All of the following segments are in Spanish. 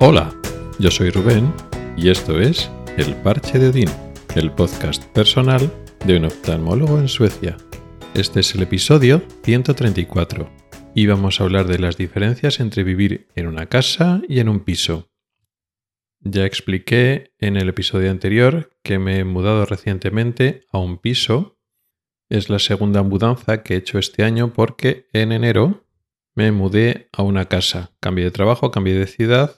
Hola, yo soy Rubén y esto es El Parche de Odín, el podcast personal de un oftalmólogo en Suecia. Este es el episodio 134 y vamos a hablar de las diferencias entre vivir en una casa y en un piso. Ya expliqué en el episodio anterior que me he mudado recientemente a un piso. Es la segunda mudanza que he hecho este año porque en enero me mudé a una casa. Cambié de trabajo, cambié de ciudad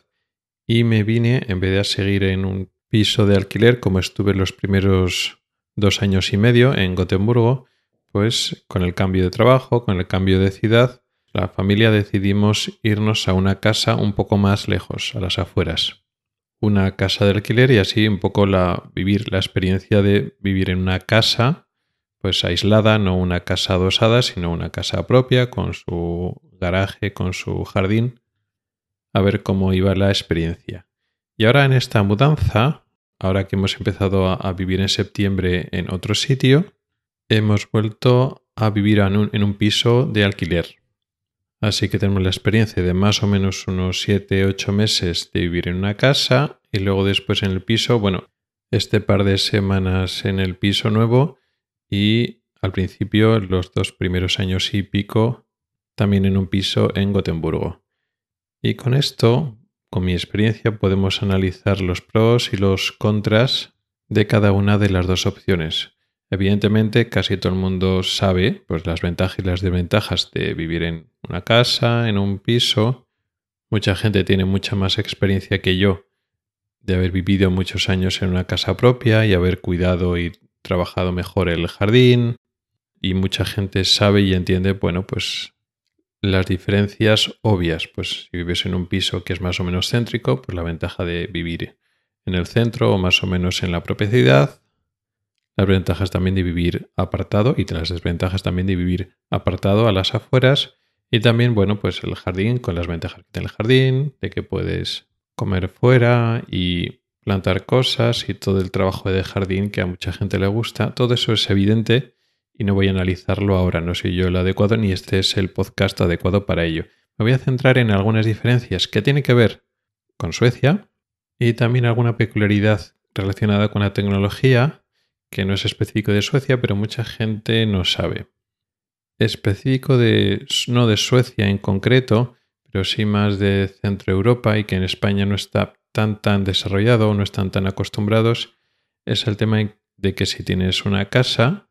y me vine, en vez de seguir en un piso de alquiler como estuve los primeros dos años y medio en Gotemburgo, pues con el cambio de trabajo, con el cambio de ciudad, la familia decidimos irnos a una casa un poco más lejos, a las afueras. Una casa de alquiler y así un poco la vivir la experiencia de vivir en una casa pues aislada, no una casa adosada, sino una casa propia con su garaje, con su jardín, a ver cómo iba la experiencia. Y ahora en esta mudanza, ahora que hemos empezado a, vivir en septiembre en otro sitio, hemos vuelto a vivir en un, en un piso de alquiler. Así que tenemos la experiencia de más o menos unos 7-8 meses de vivir en una casa y luego después en el piso, bueno, este par de semanas en el piso nuevo y al principio los dos primeros años y pico también en un piso en Gotemburgo. Y con esto, con mi experiencia, podemos analizar los pros y los contras de cada una de las dos opciones. Evidentemente, casi todo el mundo sabe pues, las ventajas y las desventajas de vivir en una casa, en un piso. Mucha gente tiene mucha más experiencia que yo de haber vivido muchos años en una casa propia y haber cuidado y trabajado mejor el jardín. Y mucha gente sabe y entiende, bueno, pues las diferencias obvias. Pues si vives en un piso que es más o menos céntrico, pues la ventaja de vivir en el centro o más o menos en la propiedad las ventajas también de vivir apartado y las desventajas también de vivir apartado a las afueras. Y también, bueno, pues el jardín con las ventajas que tiene el jardín, de que puedes comer fuera y plantar cosas y todo el trabajo de jardín que a mucha gente le gusta. Todo eso es evidente y no voy a analizarlo ahora. No soy yo el adecuado ni este es el podcast adecuado para ello. Me voy a centrar en algunas diferencias que tienen que ver con Suecia y también alguna peculiaridad relacionada con la tecnología que no es específico de Suecia, pero mucha gente no sabe. Específico de, no de Suecia en concreto, pero sí más de Centro Europa y que en España no está tan tan desarrollado o no están tan acostumbrados, es el tema de que si tienes una casa,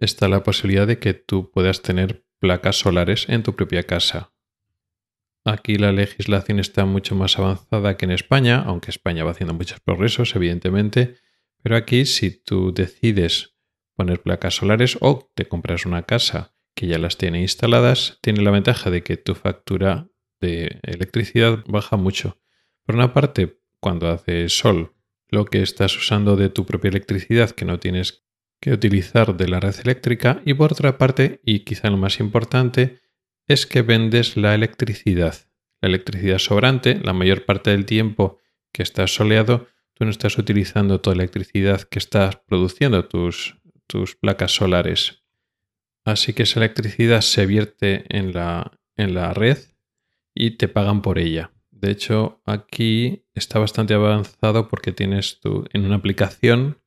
está la posibilidad de que tú puedas tener placas solares en tu propia casa. Aquí la legislación está mucho más avanzada que en España, aunque España va haciendo muchos progresos, evidentemente, pero aquí si tú decides poner placas solares o te compras una casa que ya las tiene instaladas, tiene la ventaja de que tu factura de electricidad baja mucho. Por una parte, cuando hace sol, lo que estás usando de tu propia electricidad que no tienes que utilizar de la red eléctrica y por otra parte, y quizá lo más importante, es que vendes la electricidad. La electricidad sobrante, la mayor parte del tiempo que estás soleado, tú no estás utilizando toda la electricidad que estás produciendo tus, tus placas solares. Así que esa electricidad se vierte en la, en la red y te pagan por ella. De hecho, aquí está bastante avanzado porque tienes tú en una aplicación,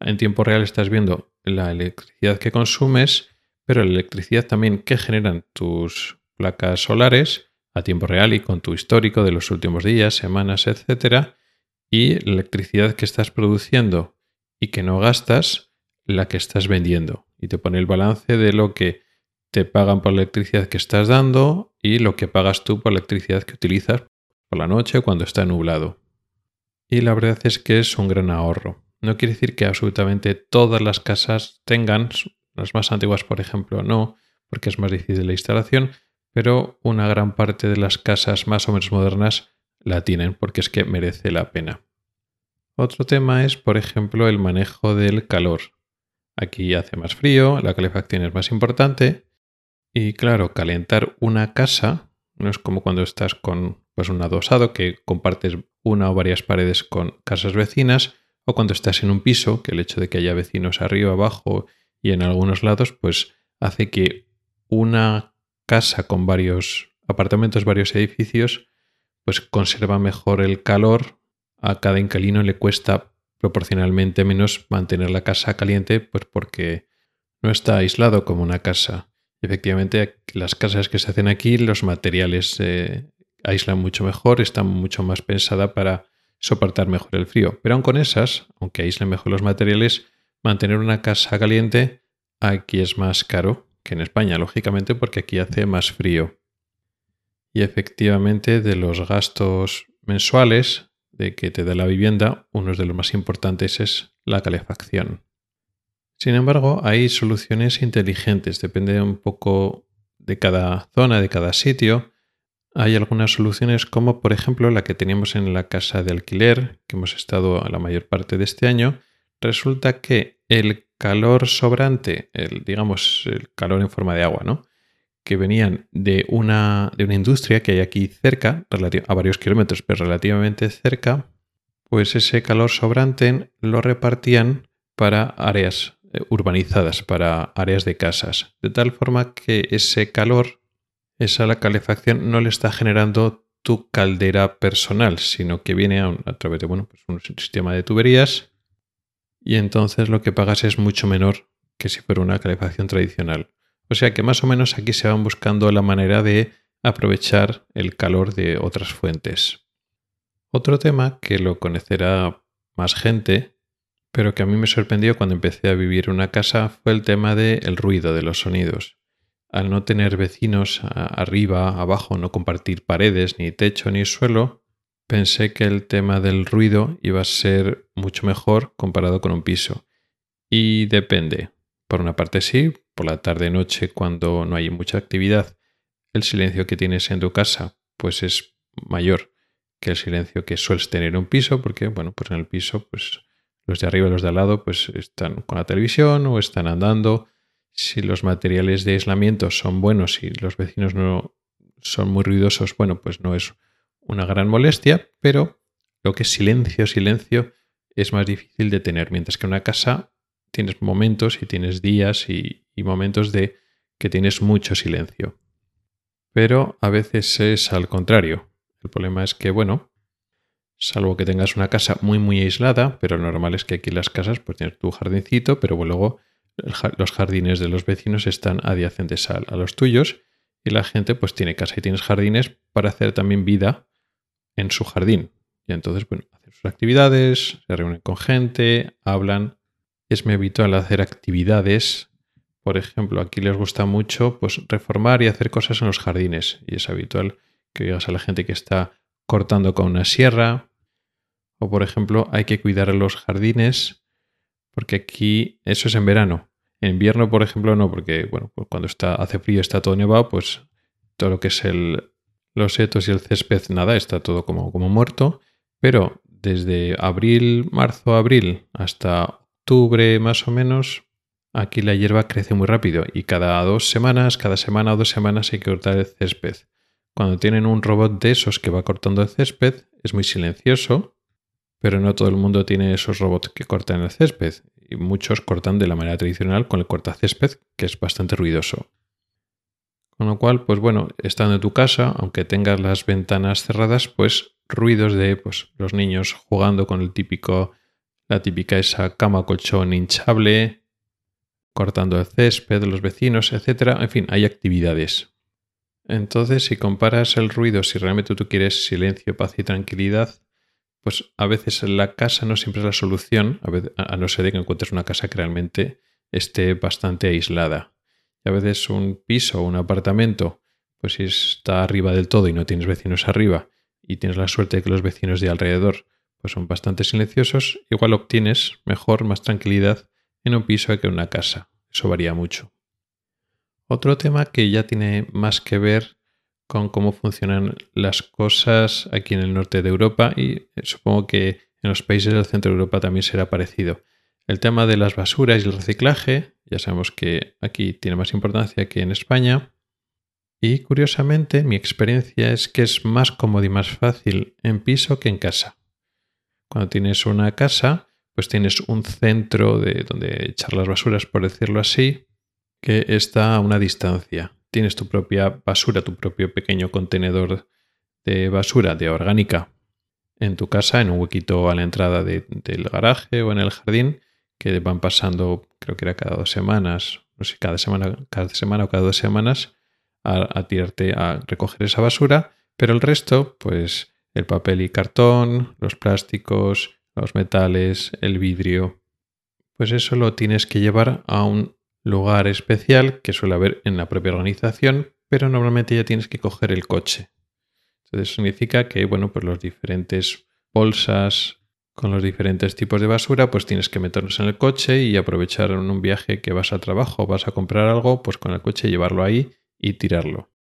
en tiempo real estás viendo la electricidad que consumes, pero la electricidad también que generan tus placas solares a tiempo real y con tu histórico de los últimos días, semanas, etcétera, y la electricidad que estás produciendo y que no gastas, la que estás vendiendo. Y te pone el balance de lo que te pagan por la electricidad que estás dando y lo que pagas tú por la electricidad que utilizas por la noche cuando está nublado. Y la verdad es que es un gran ahorro. No quiere decir que absolutamente todas las casas tengan, las más antiguas por ejemplo no, porque es más difícil la instalación, pero una gran parte de las casas más o menos modernas la tienen porque es que merece la pena. Otro tema es, por ejemplo, el manejo del calor. Aquí hace más frío, la calefacción es más importante y claro, calentar una casa no es como cuando estás con pues, un adosado que compartes una o varias paredes con casas vecinas o cuando estás en un piso, que el hecho de que haya vecinos arriba, abajo y en algunos lados, pues hace que una casa con varios apartamentos, varios edificios, pues conserva mejor el calor. A cada inquilino le cuesta proporcionalmente menos mantener la casa caliente, pues porque no está aislado como una casa. Efectivamente, las casas que se hacen aquí, los materiales se aíslan mucho mejor, están mucho más pensadas para soportar mejor el frío. Pero aun con esas, aunque aíslen mejor los materiales, mantener una casa caliente aquí es más caro que en España, lógicamente, porque aquí hace más frío. Y efectivamente, de los gastos mensuales de que te da la vivienda, uno de los más importantes es la calefacción. Sin embargo, hay soluciones inteligentes, depende un poco de cada zona, de cada sitio. Hay algunas soluciones como por ejemplo la que teníamos en la casa de alquiler, que hemos estado la mayor parte de este año. Resulta que el calor sobrante, el, digamos el calor en forma de agua, ¿no? que venían de una, de una industria que hay aquí cerca, a varios kilómetros, pero relativamente cerca, pues ese calor sobrante lo repartían para áreas eh, urbanizadas, para áreas de casas, de tal forma que ese calor, esa la calefacción, no le está generando tu caldera personal, sino que viene a, través de bueno, pues un sistema de tuberías y entonces lo que pagas es mucho menor que si fuera una calefacción tradicional. O sea que más o menos aquí se van buscando la manera de aprovechar el calor de otras fuentes. Otro tema que lo conocerá más gente, pero que a mí me sorprendió cuando empecé a vivir en una casa, fue el tema del ruido, de los sonidos. Al no tener vecinos arriba, abajo, no compartir paredes, ni techo, ni suelo, pensé que el tema del ruido iba a ser mucho mejor comparado con un piso. Y depende. Por una parte sí, por la tarde-noche cuando no hay mucha actividad, el silencio que tienes en tu casa pues es mayor que el silencio que sueles tener en un piso, porque bueno, pues en el piso pues los de arriba y los de al lado pues están con la televisión o están andando. Si los materiales de aislamiento son buenos y los vecinos no son muy ruidosos, bueno, pues no es una gran molestia, pero lo que es silencio, silencio es más difícil de tener, mientras que una casa tienes momentos y tienes días y, momentos de que tienes mucho silencio. Pero a veces es al contrario. El problema es que, bueno, salvo que tengas una casa muy muy aislada, pero lo normal es que aquí las casas pues tienes tu jardincito, pero luego los jardines de los vecinos están adyacentes a, los tuyos y la gente pues tiene casa y tienes jardines para hacer también vida en su jardín. Y entonces, bueno, hacen sus actividades, se reúnen con gente, hablan es muy habitual hacer actividades. Por ejemplo, aquí les gusta mucho pues, reformar y hacer cosas en los jardines. Y es habitual que oigas a la gente que está cortando con una sierra. O, por ejemplo, hay que cuidar los jardines. Porque aquí eso es en verano. En invierno, por ejemplo, no, porque bueno, pues cuando está, hace frío está todo nevado, pues todo lo que es el, los setos y el césped, nada, está todo como, como muerto. Pero desde abril, marzo, abril hasta octubre más o menos, aquí la hierba crece muy rápido y cada dos semanas, cada semana o dos semanas hay que cortar el césped. Cuando tienen un robot de esos que va cortando el césped, es muy silencioso, pero no todo el mundo tiene esos robots que cortan el césped y muchos cortan de la manera tradicional con el cortacésped, que es bastante ruidoso. Con lo cual, pues bueno, estando en tu casa, aunque tengas las ventanas cerradas, pues ruidos de pues, los niños jugando con el típico la típica esa cama colchón hinchable, cortando el césped los vecinos, etc. En fin, hay actividades. Entonces, si comparas el ruido, si realmente tú quieres silencio, paz y tranquilidad, pues a veces la casa no siempre es la solución, a, no ser de que encuentres una casa que realmente esté bastante aislada. Y a veces un piso o un apartamento, pues si está arriba del todo y no tienes vecinos arriba, y tienes la suerte de que los vecinos de alrededor pues son bastante silenciosos, igual obtienes mejor, más tranquilidad en un piso que en una casa. Eso varía mucho. Otro tema que ya tiene más que ver con cómo funcionan las cosas aquí en el norte de Europa y eh, supongo que en los países del centro de Europa también será parecido. El tema de las basuras y el reciclaje, ya sabemos que aquí tiene más importancia que en España. Y curiosamente mi experiencia es que es más cómodo y más fácil en piso que en casa. Cuando tienes una casa, pues tienes un centro de donde echar las basuras, por decirlo así, que está a una distancia. Tienes tu propia basura, tu propio pequeño contenedor de basura de orgánica en tu casa, en un huequito a la entrada del garaje o en el jardín, que van pasando, creo que era cada dos semanas, no sé, cada semana, cada semana o cada dos semanas, a, a tirarte a recoger esa basura, pero el resto, pues el papel y cartón, los plásticos, los metales, el vidrio, pues eso lo tienes que llevar a un lugar especial que suele haber en la propia organización, pero normalmente ya tienes que coger el coche. Entonces significa que, bueno, pues los diferentes bolsas con los diferentes tipos de basura, pues tienes que meterlos en el coche y aprovechar en un viaje que vas al trabajo, vas a comprar algo, pues con el coche llevarlo ahí y tirarlo.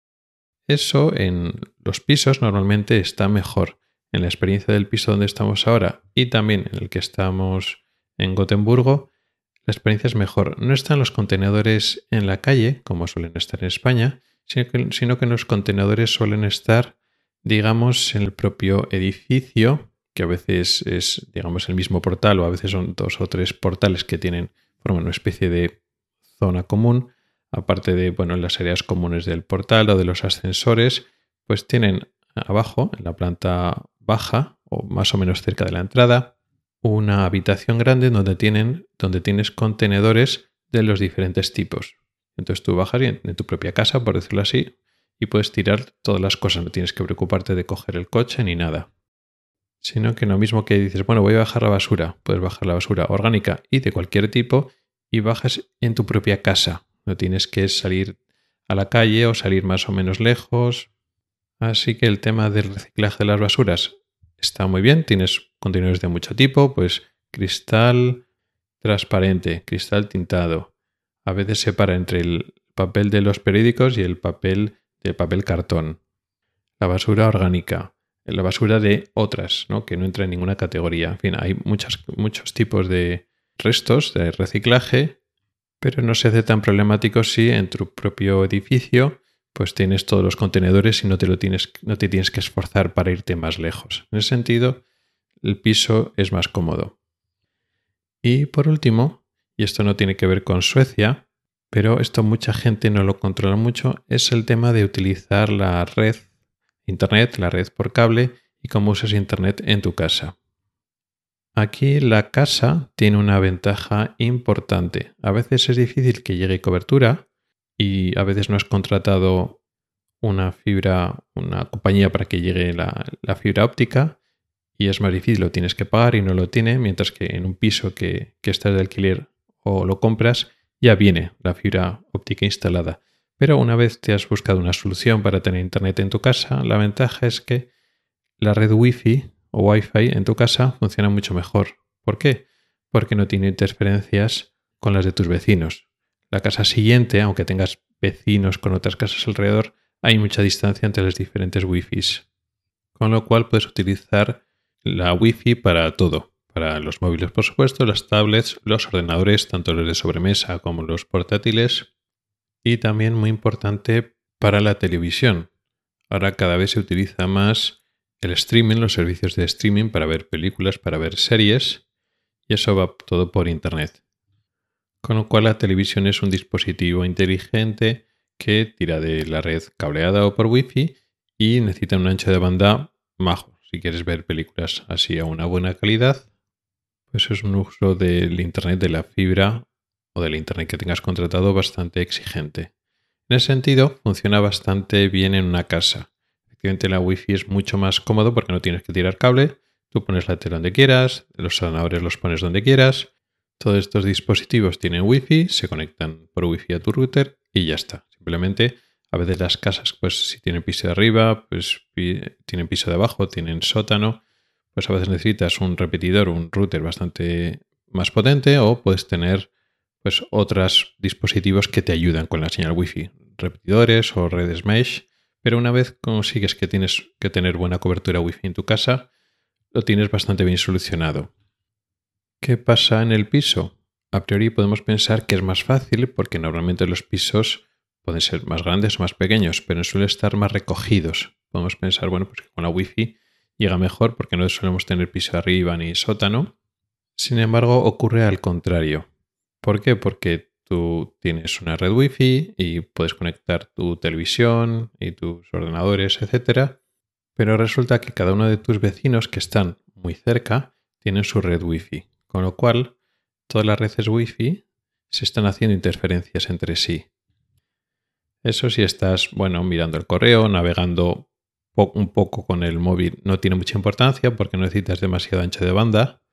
Eso en los pisos normalmente está mejor. En la experiencia del piso donde estamos ahora y también en el que estamos en Gotemburgo, la experiencia es mejor. No están los contenedores en la calle, como suelen estar en España, sino que, los contenedores suelen estar digamos, en el propio edificio, que a veces es, digamos, el mismo portal o a veces son dos o tres portales que tienen, forman una especie de zona común, aparte de, bueno, en las áreas comunes del portal o de los ascensores, pues tienen abajo, en la planta baja o más o menos cerca de la entrada, una habitación grande donde, tienen, donde tienes contenedores de los diferentes tipos. Entonces tú bajas en tu propia casa, por decirlo así, y puedes tirar todas las cosas, no tienes que preocuparte de coger el coche ni nada. Sino que lo mismo que dices, bueno, voy a bajar la basura, puedes bajar la basura orgánica y de cualquier tipo y bajas en tu propia casa. No tienes que salir a la calle o salir más o menos lejos. Así que el tema del reciclaje de las basuras está muy bien. Tienes contenedores de mucho tipo, pues cristal transparente, cristal tintado. A veces se para entre el papel de los periódicos y el papel de papel cartón, la basura orgánica, la basura de otras, ¿no? que no entra en ninguna categoría. En fin, hay muchos tipos de restos de reciclaje, pero no se hace tan problemático si en tu propio edificio pues tienes todos los contenedores y no te, lo tienes, no te tienes que esforzar para irte más lejos. En ese sentido, el piso es más cómodo. Y por último, y esto no tiene que ver con Suecia, pero esto mucha gente no lo controla mucho, es el tema de utilizar la red Internet, la red por cable y cómo usas Internet en tu casa. Aquí la casa tiene una ventaja importante. A veces es difícil que llegue cobertura y a veces no has contratado una fibra, una compañía para que llegue la, fibra óptica y es más difícil, lo tienes que pagar y no lo tiene, mientras que en un piso que, que estás de alquiler o lo compras, ya viene la fibra óptica instalada. Pero una vez te has buscado una solución para tener internet en tu casa, la ventaja es que la red Wi-Fi o Wi-Fi en tu casa funciona mucho mejor. ¿Por qué? Porque no tiene interferencias con las de tus vecinos. La casa siguiente, aunque tengas vecinos con otras casas alrededor, hay mucha distancia entre las diferentes Wi-Fis. Con lo cual puedes utilizar la Wi-Fi para todo para los móviles, por supuesto, las tablets, los ordenadores, tanto los de sobremesa como los portátiles, y también muy importante para la televisión. Ahora cada vez se utiliza más el streaming, los servicios de streaming para ver películas, para ver series, y eso va todo por Internet. Con lo cual la televisión es un dispositivo inteligente que tira de la red cableada o por Wi-Fi y necesita un ancho de banda majo. Si quieres ver películas así a una buena calidad, eso es un uso del Internet de la fibra o del Internet que tengas contratado bastante exigente. En ese sentido, funciona bastante bien en una casa. Efectivamente, la Wi-Fi es mucho más cómodo porque no tienes que tirar cable. Tú pones la tele donde quieras, los ordenadores los pones donde quieras. Todos estos dispositivos tienen Wi-Fi, se conectan por Wi-Fi a tu router y ya está. Simplemente, a veces las casas, pues si tienen piso de arriba, pues tienen piso de abajo, tienen sótano pues a veces necesitas un repetidor, un router bastante más potente o puedes tener pues otros dispositivos que te ayudan con la señal Wi-Fi, repetidores o redes mesh, pero una vez consigues que tienes que tener buena cobertura Wi-Fi en tu casa, lo tienes bastante bien solucionado. ¿Qué pasa en el piso? A priori podemos pensar que es más fácil porque normalmente los pisos pueden ser más grandes o más pequeños, pero suelen estar más recogidos. Podemos pensar, bueno, pues que con la Wi-Fi llega mejor porque no solemos tener piso arriba ni sótano. Sin embargo, ocurre al contrario. ¿Por qué? Porque tú tienes una red wifi y puedes conectar tu televisión y tus ordenadores, etc. Pero resulta que cada uno de tus vecinos que están muy cerca tienen su red Wi-Fi, con lo cual todas las redes Wi-Fi se están haciendo interferencias entre sí. Eso si estás, bueno, mirando el correo, navegando un poco con el móvil, no tiene mucha importancia porque no necesitas demasiado ancho de banda.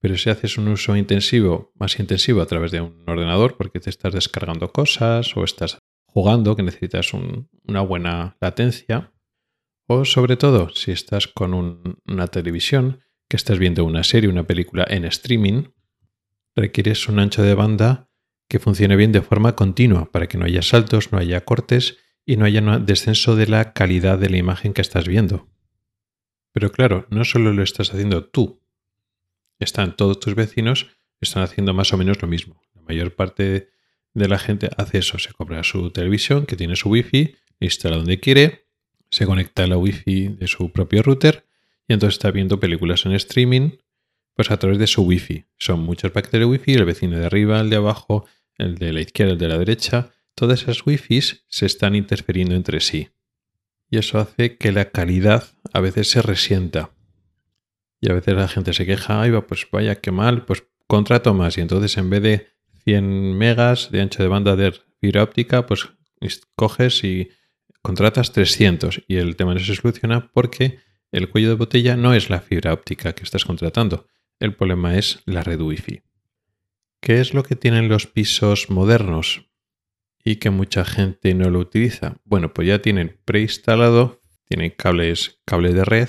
Pero si haces un uso intensivo, más intensivo a través de un ordenador, porque te estás descargando cosas o estás jugando, que necesitas una buena latencia, o sobre todo si estás con una televisión, que estás viendo una serie, una película en streaming, requieres un ancho de banda que funcione bien de forma continua para que no haya saltos, no haya cortes y no haya descenso de la calidad de la imagen que estás viendo. Pero claro, no solo lo estás haciendo tú, están todos tus vecinos, están haciendo más o menos lo mismo. La mayor parte de la gente hace eso, se compra su televisión que tiene su wifi, instala donde quiere, se conecta a la wifi de su propio router y entonces está viendo películas en streaming pues a través de su wifi. Son muchos paquetes de wifi, el vecino de arriba, el de abajo, el de la izquierda, el de la derecha, todas esas wifis se están interfiriendo entre sí. Y eso hace que la calidad a veces se resienta. Y a veces la gente se queja, ay, va, pues vaya, qué mal, pues contrato más. Y entonces en vez de 100 megas de ancho de banda de fibra óptica, pues coges y contratas 300. Y el tema no se soluciona porque el cuello de botella no es la fibra óptica que estás contratando. El problema es la red Wi-Fi. ¿Qué es lo que tienen los pisos modernos y que mucha gente no lo utiliza? Bueno, pues ya tienen preinstalado, tienen cables, cable de red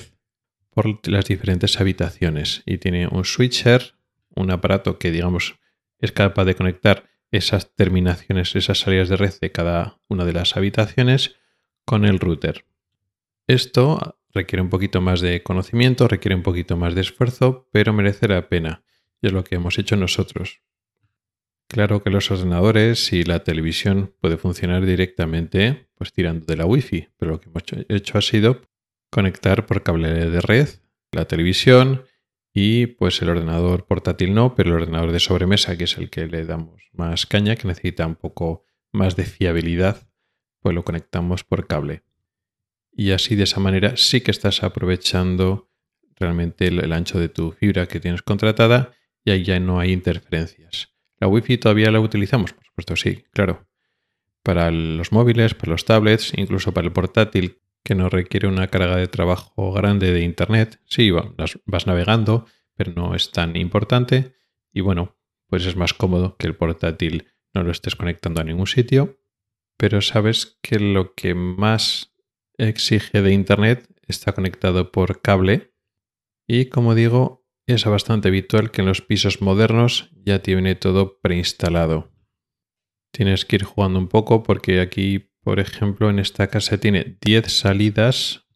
por las diferentes habitaciones y tiene un switcher, un aparato que digamos es capaz de conectar esas terminaciones, esas salidas de red de cada una de las habitaciones con el router. Esto requiere un poquito más de conocimiento, requiere un poquito más de esfuerzo, pero merece la pena. Y es lo que hemos hecho nosotros. Claro que los ordenadores y la televisión puede funcionar directamente pues tirando de la Wi-Fi, pero lo que hemos hecho ha sido conectar por cable de red la televisión y pues el ordenador portátil no, pero el ordenador de sobremesa, que es el que le damos más caña, que necesita un poco más de fiabilidad, pues lo conectamos por cable. Y así de esa manera sí que estás aprovechando realmente el, ancho de tu fibra que tienes contratada y ahí ya no hay interferencias. ¿La Wi-Fi todavía la utilizamos? Por supuesto, sí, claro. Para los móviles, para los tablets, incluso para el portátil que no requiere una carga de trabajo grande de Internet, sí, vas navegando, pero no es tan importante. Y bueno, pues es más cómodo que el portátil no lo estés conectando a ningún sitio. Pero sabes que lo que más exige de Internet está conectado por cable. Y como digo, es bastante habitual que en los pisos modernos ya tiene todo preinstalado. Tienes que ir jugando un poco porque aquí, por ejemplo, en esta casa tiene 10 salidas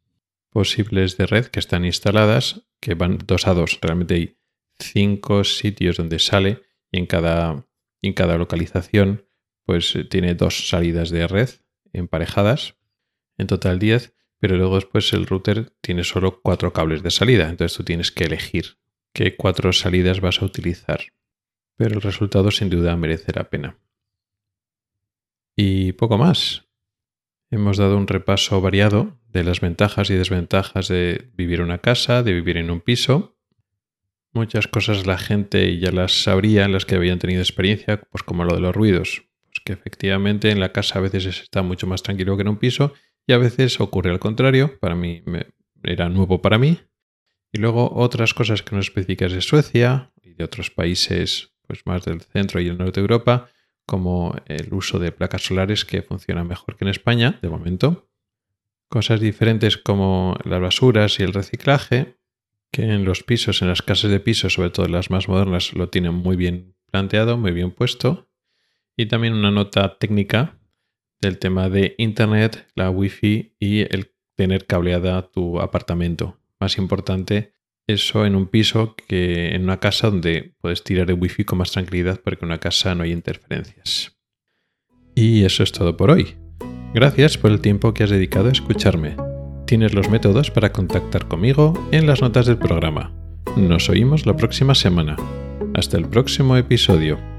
posibles de red que están instaladas, que van dos a dos. Realmente hay 5 sitios donde sale y en cada, en cada localización pues tiene dos salidas de red emparejadas. En total 10, pero luego después el router tiene solo cuatro cables de salida. Entonces tú tienes que elegir qué cuatro salidas vas a utilizar. Pero el resultado sin duda merece la pena. Y poco más. Hemos dado un repaso variado de las ventajas y desventajas de vivir en una casa, de vivir en un piso. Muchas cosas la gente ya las sabría, las que habían tenido experiencia, pues como lo de los ruidos. Pues que efectivamente en la casa a veces está mucho más tranquilo que en un piso y a veces ocurre al contrario. Para mí era nuevo para mí. Y luego otras cosas que no específicas de Suecia y de otros países pues más del centro y el norte de Europa, como el uso de placas solares que funciona mejor que en España, de momento. Cosas diferentes como las basuras y el reciclaje, que en los pisos, en las casas de pisos, sobre todo las más modernas, lo tienen muy bien planteado, muy bien puesto. Y también una nota técnica del tema de Internet, la Wi-Fi y el tener cableada tu apartamento. Más importante eso en un piso que en una casa donde puedes tirar de wifi con más tranquilidad porque en una casa no hay interferencias. Y eso es todo por hoy. Gracias por el tiempo que has dedicado a escucharme. Tienes los métodos para contactar conmigo en las notas del programa. Nos oímos la próxima semana. Hasta el próximo episodio.